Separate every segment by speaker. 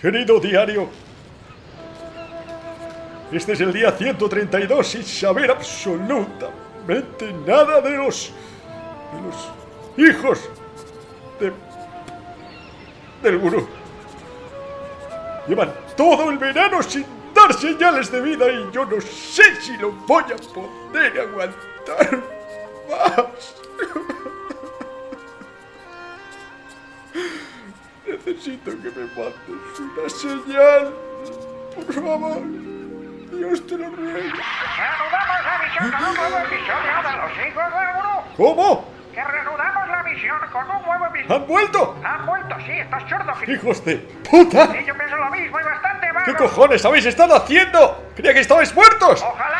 Speaker 1: Querido diario, este es el día 132 sin saber absolutamente nada de los. de los hijos de. del gurú. Llevan todo el verano sin dar señales de vida y yo no sé si lo voy a poder aguantar más. Necesito que me mandes una señal. Por favor. Dios te lo ruego.
Speaker 2: Reanudamos la misión con un nuevo episodio de los hijos del gurú.
Speaker 1: ¿Cómo?
Speaker 2: Que reanudamos la misión con un nuevo episodio.
Speaker 1: ¿Han vuelto?
Speaker 2: Han vuelto, sí, estás sordo, Gil.
Speaker 1: ¡Hijos de puta!
Speaker 2: Sí, yo pienso lo mismo y bastante más.
Speaker 1: ¿Qué cojones habéis estado haciendo? Creía que estabais muertos.
Speaker 2: Ojalá.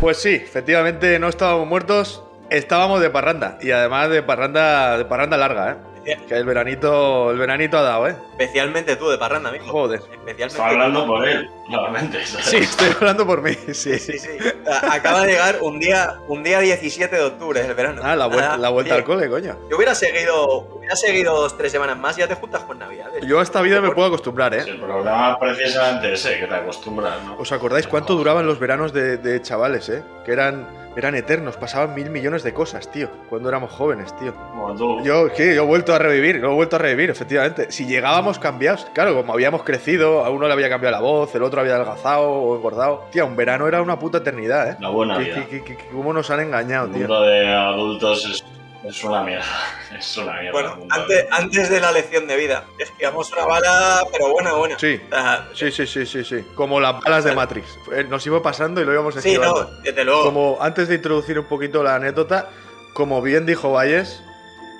Speaker 3: Pues sí, efectivamente no estábamos muertos, estábamos de parranda. Y además de parranda, de parranda larga, ¿eh? Que el veranito, el veranito ha dado, ¿eh?
Speaker 4: Especialmente tú de parranda, amigo.
Speaker 3: Joder.
Speaker 4: Especialmente.
Speaker 5: Está hablando por él, claramente. ¿sabes?
Speaker 3: Sí, estoy hablando por mí, sí.
Speaker 4: Sí, sí. A- Acaba de llegar un día, un día 17 de octubre del verano.
Speaker 3: Ah, la vuelta, la al cole, coño.
Speaker 4: Yo hubiera seguido, hubiera seguido dos, tres semanas más y ya te juntas con.
Speaker 3: Yo a esta vida me puedo acostumbrar,
Speaker 5: Sí,
Speaker 3: ¿eh?
Speaker 5: el problema precisamente ese, que te acostumbras, ¿no?
Speaker 3: ¿Os acordáis cuánto duraban los veranos de, de chavales, eh? Que eran, eran eternos, pasaban mil millones de cosas, tío, cuando éramos jóvenes, tío.
Speaker 5: Como tú.
Speaker 3: Yo, ¿qué? Yo he vuelto a revivir, lo he vuelto a revivir, efectivamente. Si llegábamos cambiados, claro, como habíamos crecido, a uno le había cambiado la voz, el otro había adelgazado o engordado. Tío, un verano era una puta eternidad, ¿eh?
Speaker 5: La buena
Speaker 3: ¿Qué-
Speaker 5: vida.
Speaker 3: qué- qué- qué- ¿Cómo nos han engañado,
Speaker 5: El
Speaker 3: tío?
Speaker 5: mundo de adultos es, es una mierda. Es una mierda.
Speaker 4: Bueno, antes,
Speaker 5: de-
Speaker 4: antes de la lección de vida, esquivamos una bala, pero buena, buena.
Speaker 3: Sí.
Speaker 4: O sea,
Speaker 3: Sí, sí, sí, sí, sí. Como las balas de Matrix. Eh, Nos iba pasando y lo íbamos
Speaker 4: sí,
Speaker 3: esquivando.
Speaker 4: no, desde luego.
Speaker 3: Como antes de introducir un poquito la anécdota, como bien dijo Valles,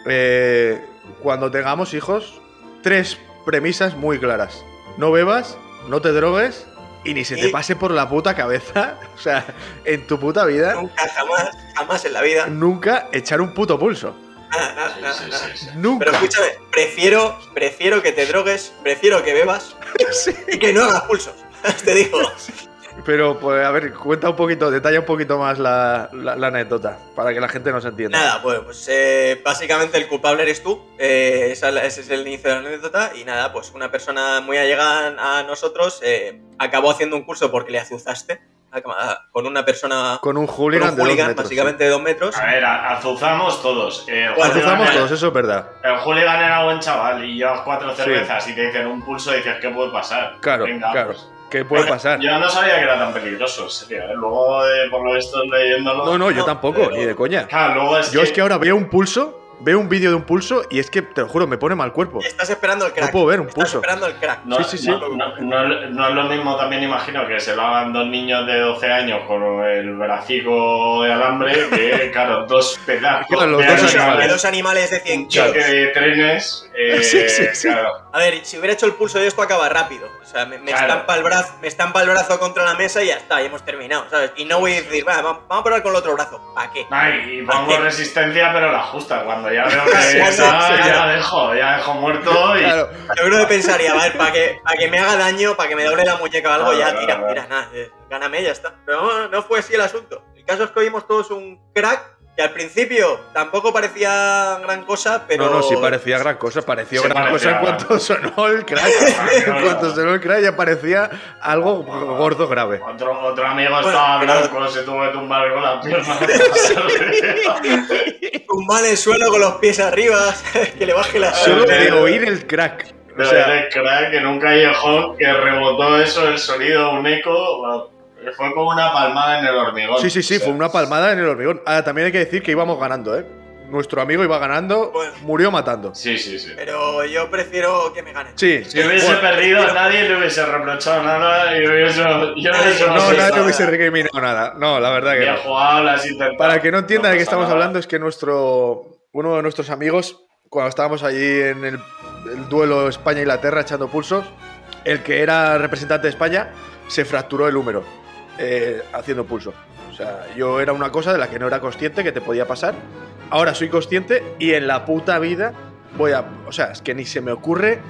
Speaker 3: eh, cuando tengamos hijos, tres premisas muy claras. No bebas, no te drogues y ni se te
Speaker 4: Y-
Speaker 3: pase por la puta cabeza, o sea, en tu puta vida,
Speaker 4: Nunca, jamás, jamás en la vida.
Speaker 3: nunca echar un puto pulso.
Speaker 4: Nada, nada,
Speaker 5: Sí,
Speaker 4: nada,
Speaker 5: sí,
Speaker 4: nada.
Speaker 5: sí, sí.
Speaker 3: Nunca.
Speaker 4: Pero escúchame, prefiero, prefiero que te drogues, prefiero que bebas
Speaker 3: Sí.
Speaker 4: y que no hagas pulsos. Te digo.
Speaker 3: Pero, pues, a ver, cuenta un poquito, detalla un poquito más la, la- la anécdota, para que la gente nos entienda.
Speaker 4: Nada, pues, pues, eh, básicamente el culpable eres tú. eh, ese es el inicio de la anécdota. Y nada, pues una persona muy allegada a nosotros eh, acabó haciendo un curso porque le azuzaste con una persona.
Speaker 3: Con un
Speaker 4: con
Speaker 3: hooligan
Speaker 4: un
Speaker 3: de dos
Speaker 4: hooligan,
Speaker 3: metros.
Speaker 4: básicamente de dos metros.
Speaker 5: A ver, azuzamos todos. Eh,
Speaker 3: Azuzamos
Speaker 5: era-
Speaker 3: todos, eso es verdad.
Speaker 5: El hooligan era buen chaval y llevas cuatro cervezas y te dicen un pulso y dices, ¿qué puede pasar?
Speaker 3: Claro,
Speaker 5: Venga,
Speaker 3: claro.
Speaker 5: pues.
Speaker 3: ¿Qué puede pasar?
Speaker 5: Yo no sabía que era tan peligroso, serio. ¿eh? Luego, eh, por lo estoy leyéndolo.
Speaker 3: No, no, yo tampoco,
Speaker 5: pero-
Speaker 3: ni de coña.
Speaker 5: Claro, luego es
Speaker 3: Yo
Speaker 5: que.
Speaker 3: es que ahora veo un pulso, veo un vídeo de un pulso y es que, te lo juro, me pone mal cuerpo.
Speaker 4: Estás esperando el crack.
Speaker 3: No puedo ver un
Speaker 4: Estás
Speaker 3: pulso.
Speaker 4: esperando el crack.
Speaker 5: No,
Speaker 3: Sí, sí, sí.
Speaker 5: No, no- no- no es lo mismo, también imagino que se lo hagan dos niños de 12 años con el bracico de alambre que, claro, dos pedazos
Speaker 3: Claro, los
Speaker 5: de
Speaker 3: dos animales.
Speaker 4: de dos animales de 100
Speaker 5: Un choque
Speaker 4: kilos.
Speaker 5: de trenes. eh,
Speaker 3: Sí, sí, sí.
Speaker 5: Claro.
Speaker 4: A ver, si hubiera hecho el pulso yo esto acaba rápido. O sea, me, me
Speaker 5: Claro.
Speaker 4: estampa el brazo, me estampa el brazo contra la mesa y ya está, y hemos terminado, ¿sabes? Y no voy a decir, "Va, vamos a probar con el otro brazo. ¿Para qué?
Speaker 5: Ay, y pongo resistencia, pero la justa. Cuando ya veo que ya
Speaker 4: claro.
Speaker 5: dejo, ya dejo muerto y.
Speaker 3: Claro,
Speaker 4: Yo creo que pensaría, a ver, para que, para que me haga daño, para que me doble la muñeca o algo,
Speaker 5: Claro,
Speaker 4: ya
Speaker 5: claro,
Speaker 4: tira, tira, nada, eh, gáname, ya está. Pero no, no fue así el asunto. El caso es que oímos todos un crack que al principio tampoco parecía gran cosa, pero.
Speaker 3: no, no, sí parecía gran cosa, pareció
Speaker 5: Sí,
Speaker 3: gran cosa
Speaker 5: parecía
Speaker 3: en
Speaker 5: gran
Speaker 3: cuanto sonó el crack. en cuanto sonó el crack ya parecía algo gordo grave.
Speaker 5: Otro, otro amigo
Speaker 4: Bueno,
Speaker 5: estaba
Speaker 4: pero-
Speaker 5: blanco, se tuvo que tumbar con la pierna.
Speaker 4: Tumbar en el suelo con los pies arriba, que le baje la
Speaker 3: Solo de oír el crack. O sea,
Speaker 5: eres crack en un callejón que rebotó eso, el sonido, un eco. Bueno, fue como una palmada en el hormigón.
Speaker 3: sí, sí, sí,
Speaker 5: O sea,
Speaker 3: fue una palmada en el hormigón. Ah, también hay que decir que íbamos ganando, ¿eh? Nuestro amigo iba ganando,
Speaker 4: Bueno.
Speaker 3: murió matando.
Speaker 5: Sí, sí, sí.
Speaker 4: Pero yo prefiero que me ganen.
Speaker 3: Sí,
Speaker 5: Si hubiese
Speaker 3: bueno,
Speaker 5: perdido, nadie le hubiese reprochado nada y hubiese. Yo hubiese
Speaker 3: no, nadie hubiese recriminado nada. No, la verdad que no.
Speaker 5: jugado.
Speaker 3: Para que no entienda de qué estamos
Speaker 5: nada.
Speaker 3: hablando, es que nuestro uno de nuestros amigos, cuando estábamos allí en el, el duelo España-Inglaterra echando pulsos, el que era representante de España se fracturó el húmero eh, haciendo pulso. O sea, yo era una cosa de la que no era consciente que te podía pasar. Ahora soy consciente y en la puta vida voy a. O sea, es que ni se me ocurre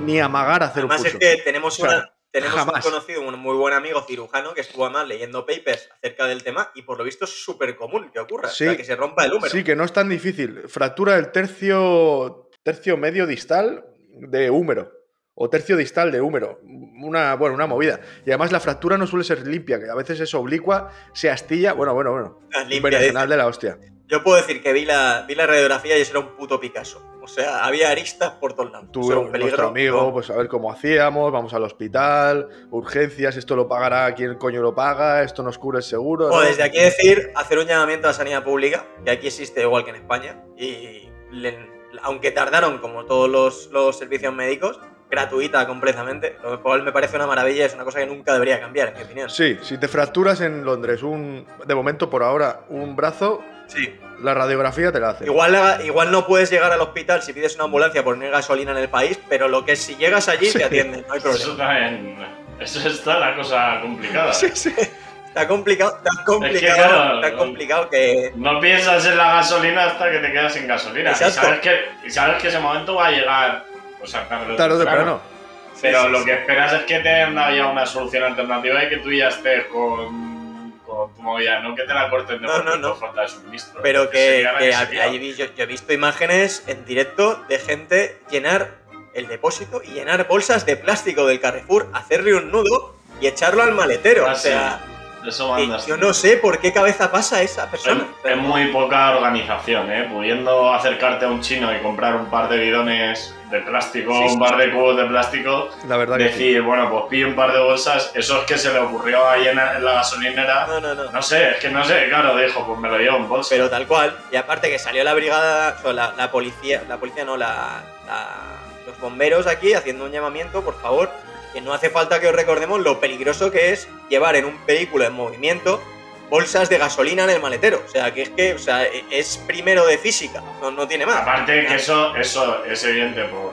Speaker 3: ni amagar a hacer
Speaker 4: Además
Speaker 3: un
Speaker 4: es
Speaker 3: pulso.
Speaker 4: que tenemos,
Speaker 3: O sea,
Speaker 4: una, tenemos
Speaker 3: jamás.
Speaker 4: un conocido, un muy buen amigo cirujano que estuvo además leyendo papers acerca del tema y por lo visto es súper común que ocurra,
Speaker 3: Sí.
Speaker 4: o sea, que se rompa el húmero.
Speaker 3: Sí, que no es tan difícil. Fractura del tercio, tercio medio distal, de húmero. O tercio distal de húmero. Una, bueno, una movida. Y además la fractura no suele ser limpia, que a veces es oblicua, se astilla. Bueno, bueno, bueno. Un
Speaker 4: limpia,
Speaker 3: de la hostia.
Speaker 4: Yo puedo decir que vi la, vi la radiografía y eso era un puto Picasso. O sea, había aristas por todos lados.
Speaker 3: Tú,
Speaker 4: Eso era un
Speaker 3: nuestro amigo, pues a ver cómo hacíamos, vamos al hospital, urgencias, esto lo pagará quién coño lo paga, esto nos cubre el seguro.
Speaker 4: O
Speaker 3: ¿no?
Speaker 4: desde aquí decir, hacer un llamamiento a la sanidad pública, que aquí existe igual que en España, y le- aunque tardaron como todos los, los servicios médicos, gratuita completamente, lo cual me parece una maravilla, es una cosa que nunca debería cambiar, en mi opinión.
Speaker 3: Sí, si te fracturas en Londres, un, de momento por ahora, un brazo,
Speaker 4: Sí.
Speaker 3: la radiografía te la hace.
Speaker 4: Igual, igual no puedes llegar al hospital si pides una ambulancia por tener gasolina en el país, pero lo que es si llegas allí
Speaker 3: Sí.
Speaker 4: te atienden, no hay
Speaker 5: Eso
Speaker 4: problema.
Speaker 5: también. Eso está la cosa complicada.
Speaker 3: Sí, sí.
Speaker 4: Está complicado, tan complicado,
Speaker 5: claro,
Speaker 4: tan complicado que
Speaker 5: No piensas en la gasolina hasta que te quedas sin gasolina. Y sabes, que, y sabes que ese momento va a llegar. O sea, tarde
Speaker 3: Tarde o
Speaker 5: temprano. Pero
Speaker 4: Sí, sí,
Speaker 5: lo
Speaker 4: sí.
Speaker 5: que esperas es que tenga ya una solución alternativa y que tú ya estés con, con tu movida, no que te la corten de
Speaker 4: No, no, no.
Speaker 5: por falta de suministro.
Speaker 4: Pero que, ahí yo, yo he visto imágenes en directo de gente llenar el depósito y llenar bolsas de plástico del Carrefour, hacerle un nudo y echarlo al maletero.
Speaker 5: Ah,
Speaker 4: o sea,
Speaker 5: Eso
Speaker 4: que
Speaker 5: manda
Speaker 4: yo no sé por qué cabeza pasa esa
Speaker 5: Es,
Speaker 4: persona.
Speaker 5: es muy poca organización, ¿eh? Pudiendo acercarte a un chino y comprar un par de bidones de plástico,
Speaker 4: Sí, sí,
Speaker 5: un par de cubos de plástico,
Speaker 3: La verdad que sí.
Speaker 5: decir, bueno, pues pillo un par de bolsas, eso es que se le ocurrió ahí en, en la gasolinera.
Speaker 4: No, no, no.
Speaker 5: No sé, es que no sé, claro, dijo, pues me lo llevo en bolsa.
Speaker 4: Pero tal cual. Y aparte que salió la brigada, o la, la policía, la policía no, la, la- los bomberos aquí haciendo un llamamiento, por favor, que no hace falta que os recordemos lo peligroso que es llevar en un vehículo en movimiento bolsas de gasolina en el maletero. O sea, que es que o sea, e- es primero de física, no, no tiene más.
Speaker 5: Aparte que eso, eso es evidente por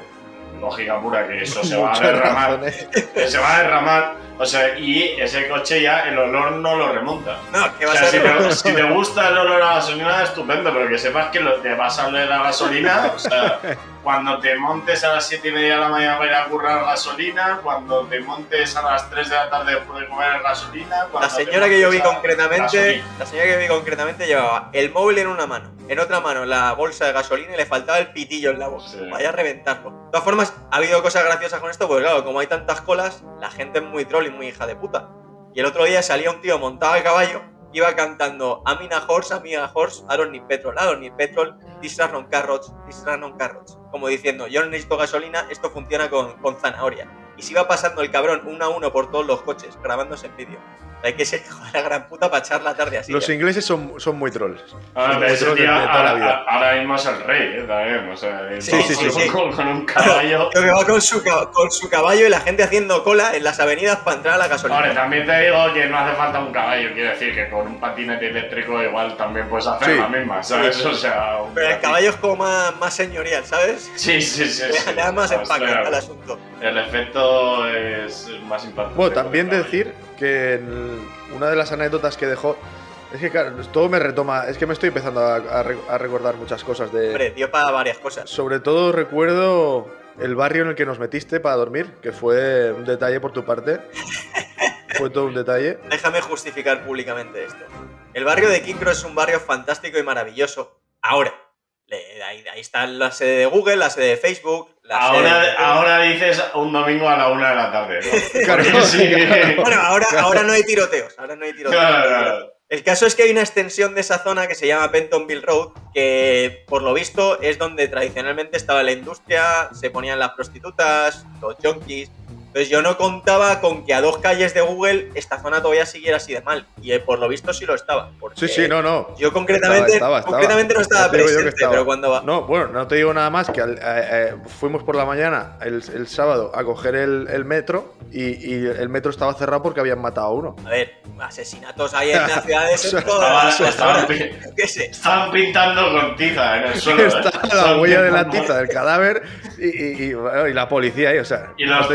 Speaker 5: lógica pura, que eso se va a derramar. se va a derramar, o sea, y ese coche ya el olor no lo remonta.
Speaker 4: No, que
Speaker 5: O
Speaker 4: va
Speaker 5: sea,
Speaker 4: a
Speaker 5: si te, si te gusta el olor a gasolina, estupendo, pero que sepas que lo, te vas a oler a gasolina. O sea, cuando te montes a las 7 y media de la mañana para ir a currar gasolina, cuando te montes a las 3 de la tarde después de comer gasolina.
Speaker 4: La
Speaker 5: cuando te
Speaker 4: señora que yo vi concretamente,
Speaker 5: gasolina.
Speaker 4: la señora que yo vi concretamente llevaba el móvil en una mano, en otra mano la bolsa de gasolina y le faltaba el pitillo en la boca.
Speaker 5: Sí.
Speaker 4: Vaya a reventarlo. De todas formas, ha habido cosas graciosas con esto, porque claro, como hay tantas colas, la gente es muy troll y muy hija de puta. Y el otro día salía un tío montado a caballo, iba cantando Amina Horse, Amina Horse, I don't need petrol, I don't need petrol, this run on carrots, this run on carrots. Como diciendo, yo no necesito gasolina, esto funciona con, con zanahoria. Y se iba pasando el cabrón uno a uno por todos los coches, grabándose en vídeo. Hay que ser hijo de la gran puta para echar la tarde así.
Speaker 3: Los
Speaker 4: ya.
Speaker 3: ingleses son, son muy trolls.
Speaker 5: Ahora,
Speaker 3: Son muy
Speaker 5: ese
Speaker 3: trolls
Speaker 5: tío
Speaker 3: de, de toda la
Speaker 5: ahora,
Speaker 3: vida.
Speaker 5: ahora mismo es el rey, ¿eh? También, o sea,
Speaker 4: Sí,
Speaker 3: sí, sí, sí.
Speaker 5: Con, con un caballo.
Speaker 4: Creo que va con su, con su caballo y la gente haciendo cola en las avenidas para entrar a la gasolina.
Speaker 5: Ahora, también te digo que no hace falta un caballo, quiero decir que con un patinete eléctrico igual también puedes hacer
Speaker 3: Sí.
Speaker 5: la misma, ¿sabes? O sea, un
Speaker 4: Pero el caballo es como más, más señorial, ¿sabes?
Speaker 5: Sí, sí, sí. sí.
Speaker 4: Le da más empaque al asunto.
Speaker 5: El efecto es más impactante.
Speaker 3: Bueno, también decir que en una de las anécdotas que dejó. Es que, claro, todo me retoma. Es que me estoy empezando a, a re- a recordar muchas cosas de.
Speaker 4: Hombre, dio para varias cosas.
Speaker 3: Sobre todo recuerdo el barrio en el que nos metiste para dormir, que fue un detalle por tu parte. fue todo un detalle.
Speaker 4: Déjame justificar públicamente esto. El barrio de Quincro es un barrio fantástico y maravilloso. Ahora. Ahí está la sede de Google, la sede de Facebook, la
Speaker 5: Ahora, ahora dices un domingo a la una de la tarde. ¿no?
Speaker 3: Claro,
Speaker 5: sí.
Speaker 4: Bueno, ahora, ahora no hay tiroteos. Ahora no hay tiroteos.
Speaker 5: Claro, claro.
Speaker 4: El caso es que hay una extensión de esa zona que se llama Pentonville Road, que por lo visto es donde tradicionalmente estaba la industria, se ponían las prostitutas, los junkies. Entonces yo no contaba con que a dos calles de Google esta zona todavía siguiera así de mal. Y eh, por lo visto sí lo estaba.
Speaker 3: Sí, sí, no, no.
Speaker 4: Yo concretamente,
Speaker 3: Estaba, estaba, estaba.
Speaker 4: concretamente no estaba presente,
Speaker 3: estaba.
Speaker 4: pero cuando va...
Speaker 3: No, bueno, no te digo nada más que al- eh, eh, fuimos por la mañana el, el sábado a coger el, el metro y, y el metro estaba cerrado porque habían matado a uno.
Speaker 4: A ver, asesinatos hay en las ciudades en todas las
Speaker 5: estaban pintando con tiza en el suelo. ¿eh?
Speaker 3: Está la huella de la tiza del cadáver y, y- y, bueno, y la policía ahí, o sea.
Speaker 5: Y
Speaker 3: no
Speaker 5: los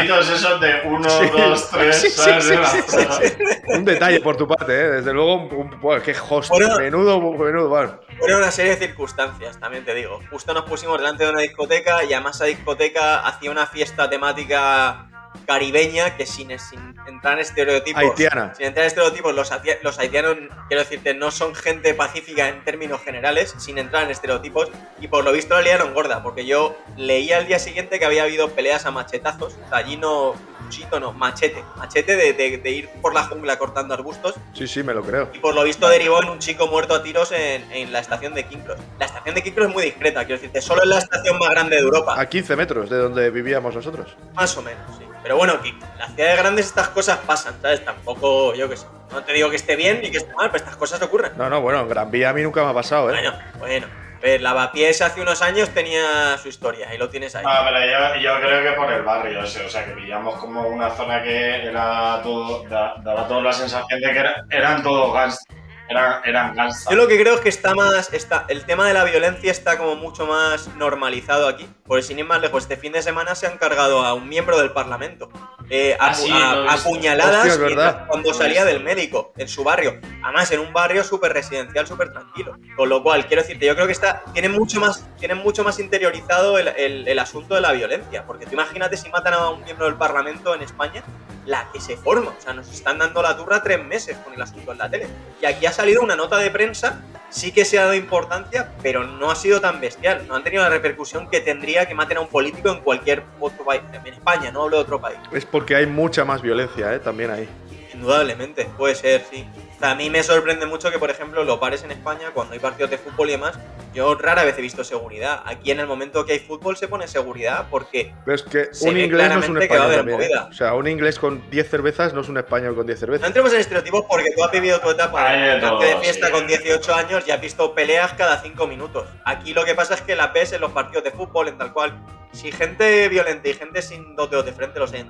Speaker 5: triangulitos esos de uno,
Speaker 3: Sí.
Speaker 5: dos, tres,
Speaker 3: Sí, sí,
Speaker 5: ¿sabes?
Speaker 3: sí,
Speaker 5: De la-
Speaker 3: sí, sí, Un detalle por tu parte, ¿eh? desde luego, un, un- bueno, qué host,
Speaker 4: Bueno.
Speaker 3: menudo, menudo, bueno.
Speaker 4: Fueron una serie de circunstancias, también te digo. Justo nos pusimos delante de una discoteca y además esa discoteca hacía una fiesta temática caribeña que sin, sin entrar en estereotipos.
Speaker 3: Haitiana.
Speaker 4: Sin entrar en estereotipos, los, los haitianos, quiero decirte, no son gente pacífica en términos generales, sin entrar en estereotipos, y por lo visto la liaron gorda, porque yo leía al día siguiente que había habido peleas a machetazos, o sea, allí no, cuchito no, machete, machete de, de- de ir por la jungla cortando arbustos,
Speaker 3: Sí, sí, me lo creo.
Speaker 4: y por lo visto derivó en un chico muerto a tiros en, en la estación de Quinclos. La estación de Quinclos es muy discreta, quiero decirte, solo es la estación más grande de Europa.
Speaker 3: A 15 metros de donde vivíamos nosotros.
Speaker 4: Más o menos, sí. Pero bueno, que en las ciudades grandes estas cosas pasan, ¿sabes? Tampoco, yo qué sé. No te digo que esté bien ni que esté mal, pero estas cosas ocurren.
Speaker 3: No, no, bueno, en Gran Vía a mí nunca me ha pasado, ¿eh?
Speaker 4: Bueno, bueno. A ver, Lavapiés hace unos años tenía su historia, ahí lo tienes ahí.
Speaker 5: Ah, pero yo, yo creo que por el barrio ese, o sea, que pillamos como una zona que era todo, da- daba toda la sensación de que era- eran todos gangsters, eran, eran.
Speaker 4: Yo lo que creo es que está más. Está, el tema de la violencia está como mucho más normalizado aquí. Porque sin ir más lejos, este fin de semana se han cargado a un miembro del Parlamento. eh,
Speaker 5: Ah, sí,
Speaker 4: a-
Speaker 5: visto.
Speaker 4: apuñaladas
Speaker 3: Hostia,
Speaker 4: mientras- cuando salía del médico en su barrio. Además, en un barrio súper residencial, súper tranquilo. Con lo cual, quiero decirte, yo creo que está, tienen, mucho más, tienen mucho más interiorizado el, el- el asunto de la violencia. Porque tú imagínate si matan a un miembro del Parlamento en España, la que se forma. O sea, nos están dando la turra tres meses con el asunto en la tele. Y aquí ha salido una nota de prensa, sí que se ha dado importancia, pero no ha sido tan bestial. No han tenido la repercusión que tendría que maten a un político en cualquier otro país. En España, no hablo de otro país.
Speaker 3: Es porque hay mucha más violencia, ¿eh? También ahí.
Speaker 4: Indudablemente, puede ser, sí. O sea, a mí me sorprende mucho que, por ejemplo, lo pares en España, cuando hay partidos de fútbol y demás, yo rara vez he visto seguridad. Aquí en el momento que hay fútbol se pone seguridad porque
Speaker 3: Pero es que
Speaker 4: Se
Speaker 3: un inglés no es un español. ¿eh? O sea, un inglés con 10 cervezas no es un español con 10
Speaker 4: No
Speaker 3: cervezas.
Speaker 4: entremos en estereotipos porque tú has vivido tu etapa
Speaker 5: Hay de
Speaker 4: de, fiesta
Speaker 5: sí.
Speaker 4: con 18 años y has visto peleas cada 5 minutos. Aquí lo que pasa es que la ves en los partidos de fútbol, en tal cual. Si gente violenta y gente sin doteos de frente los hay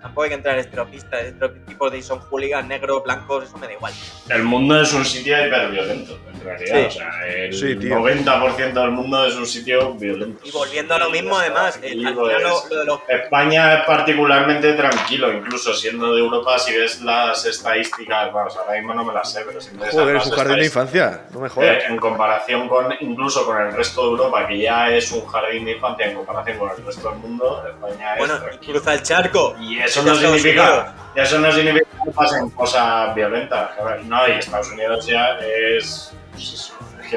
Speaker 4: Tampoco hay que entrar en estereopistas, estereotipos de son hooligans, negros, blancos, eso me da igual.
Speaker 5: El mundo es un sitio hiperviolento, en realidad.
Speaker 4: Sí.
Speaker 5: O sea, el
Speaker 3: Sí, tío.
Speaker 5: 90% del mundo es un sitio violento.
Speaker 4: Y volviendo a lo mismo, además, el,
Speaker 5: Y
Speaker 4: al final lo- lo de los
Speaker 5: España es particularmente tranquilo, incluso siendo de Europa, si ves las estadísticas, vamos, ahora mismo no me las sé, pero si ves
Speaker 3: Joder, es jardín de infancia. No me jodas.
Speaker 5: eh, en comparación con, incluso con el resto de Europa, que ya es un jardín de infancia en comparación con el resto del mundo, España es
Speaker 4: Bueno, y
Speaker 5: tranquilo.
Speaker 4: cruza el charco.
Speaker 5: Y eso
Speaker 4: Ya
Speaker 5: no significa, eso no significa que pasen cosas violentas. No, y Estados Unidos ya es. pues eso, es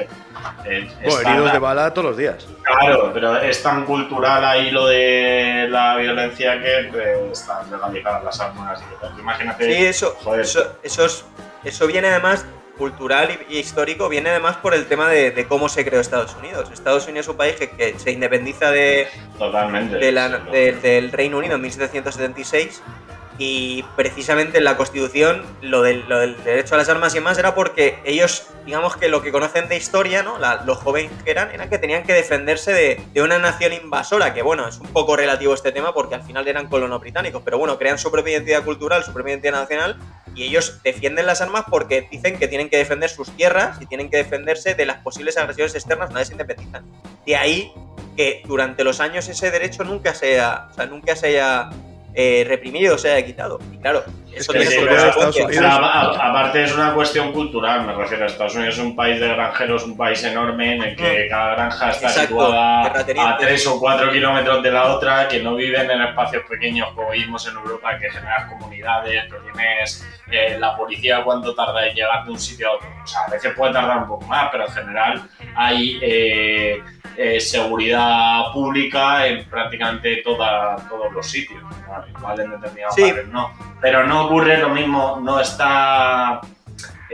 Speaker 5: eh,
Speaker 3: Bueno, heridos de bala todos los días.
Speaker 5: Claro, pero es tan cultural ahí lo de la violencia que eh, están legalizadas las armas y tal. Imagínate.
Speaker 4: Sí, eso,
Speaker 5: Joder.
Speaker 4: eso, eso, es- eso viene además cultural y, histórico, viene además por el tema de, de cómo se creó Estados Unidos. Estados Unidos es un país que, que se independiza de,
Speaker 5: Totalmente.
Speaker 4: de la-
Speaker 5: Sí,
Speaker 4: de- del Reino Unido en 1776 y precisamente en la Constitución lo del, lo del derecho a las armas y demás era porque ellos, digamos que lo que conocen de historia, ¿no? La- los jóvenes que eran, eran que tenían que defenderse de, de una nación invasora, que bueno, es un poco relativo este tema porque al final eran colonos británicos, pero bueno, crean su propia identidad cultural, su propia identidad nacional y ellos defienden las armas porque dicen que tienen que defender sus tierras y tienen que defenderse de las posibles agresiones externas una vez se independizan. De ahí que durante los años ese derecho nunca se haya, o sea, nunca se haya eh, reprimido, se haya quitado. Y claro, eso
Speaker 3: que
Speaker 4: tiene
Speaker 5: Sí, pero, a- a- aparte es una cuestión cultural, me refiero. Estados Unidos es un país de granjeros, un país enorme en el que cada granja está
Speaker 4: Mm. Exacto,
Speaker 5: situada a 3 o 4 kilómetros de la otra, que no viven en espacios pequeños como vivimos en Europa, que generas comunidades, que tienes eh, la policía cuánto tarda en llegar de un sitio a otro. O sea, a veces puede tardar un poco más, pero en general hay eh, eh, seguridad pública en prácticamente toda- todos los sitios. ¿no? Igual en determinados
Speaker 4: Sí.
Speaker 5: barrios no. Pero no ocurre lo mismo, no está.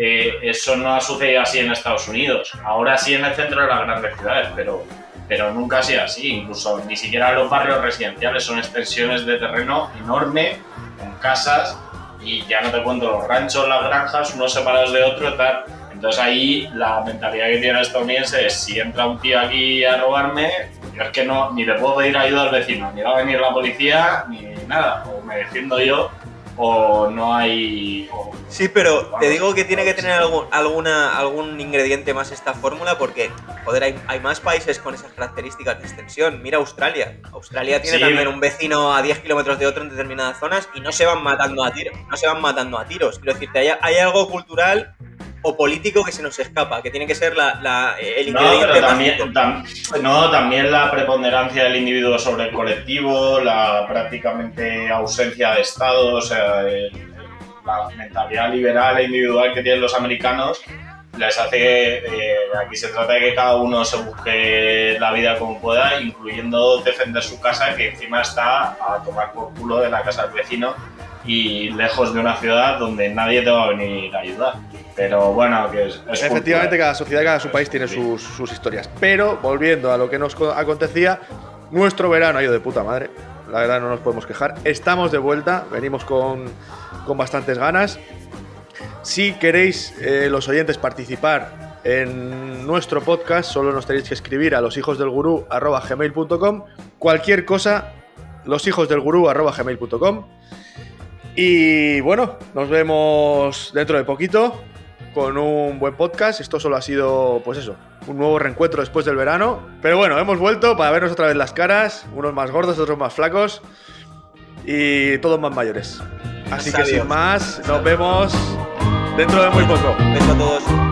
Speaker 5: eh, eso no ha sucedido así en Estados Unidos. Ahora sí en el centro de las grandes ciudades, pero, pero nunca ha sido así. Incluso ni siquiera los barrios residenciales son extensiones de terreno enorme, con casas, y ya no te cuento los ranchos, las granjas, unos separados de otros, tal. Entonces ahí la mentalidad que tiene el estadounidense es si entra un tío aquí a robarme, yo es que no, ni le puedo pedir ayuda al vecino, ni va a venir la policía, ni nada. O me defiendo yo, o no hay... o-
Speaker 4: Sí, pero te
Speaker 5: Vamos,
Speaker 4: digo que tiene que tener algún, alguna, algún ingrediente más esta fórmula porque, joder, hay, hay más países con esas características de extensión. Mira Australia. Australia tiene
Speaker 5: Sí.
Speaker 4: también un vecino a 10 kilómetros de otro en determinadas zonas y no se van matando a tiros. No se van matando a tiros. Quiero decirte, hay, hay algo cultural o político que se nos escapa, que tiene que ser la, la- el
Speaker 5: No,
Speaker 4: ingrediente
Speaker 5: pero
Speaker 4: mágico.
Speaker 5: también, tam- no, también la preponderancia del individuo sobre el colectivo, la prácticamente ausencia de Estado, o sea, el- la mentalidad liberal e individual que tienen los americanos les hace, eh, aquí se trata de que cada uno se busque la vida como pueda, incluyendo defender su casa, que encima está a tomar por culo de la casa del vecino y lejos de una ciudad donde nadie te va a venir a ayudar. Pero bueno, que es, es
Speaker 3: Efectivamente,
Speaker 5: cultural.
Speaker 3: cada sociedad, cada su país tiene sus, sus historias. Pero volviendo a lo que nos co- acontecía, nuestro verano ha ido de puta madre. La verdad, no nos podemos quejar. Estamos de vuelta, venimos con, con bastantes ganas. Si queréis, eh, los oyentes, participar en nuestro podcast, solo nos tenéis que escribir a loshijosdelgurú.gmail.com Cualquier cosa, loshijosdelgurú.gmail.com Y bueno, nos vemos dentro de poquito con un buen podcast. Esto solo ha sido, pues eso, un nuevo reencuentro después del verano. Pero bueno, hemos vuelto para vernos otra vez las caras, unos más gordos, otros más flacos y todos más mayores. Así que sin más, nos vemos dentro de muy poco.
Speaker 4: Beso a todos.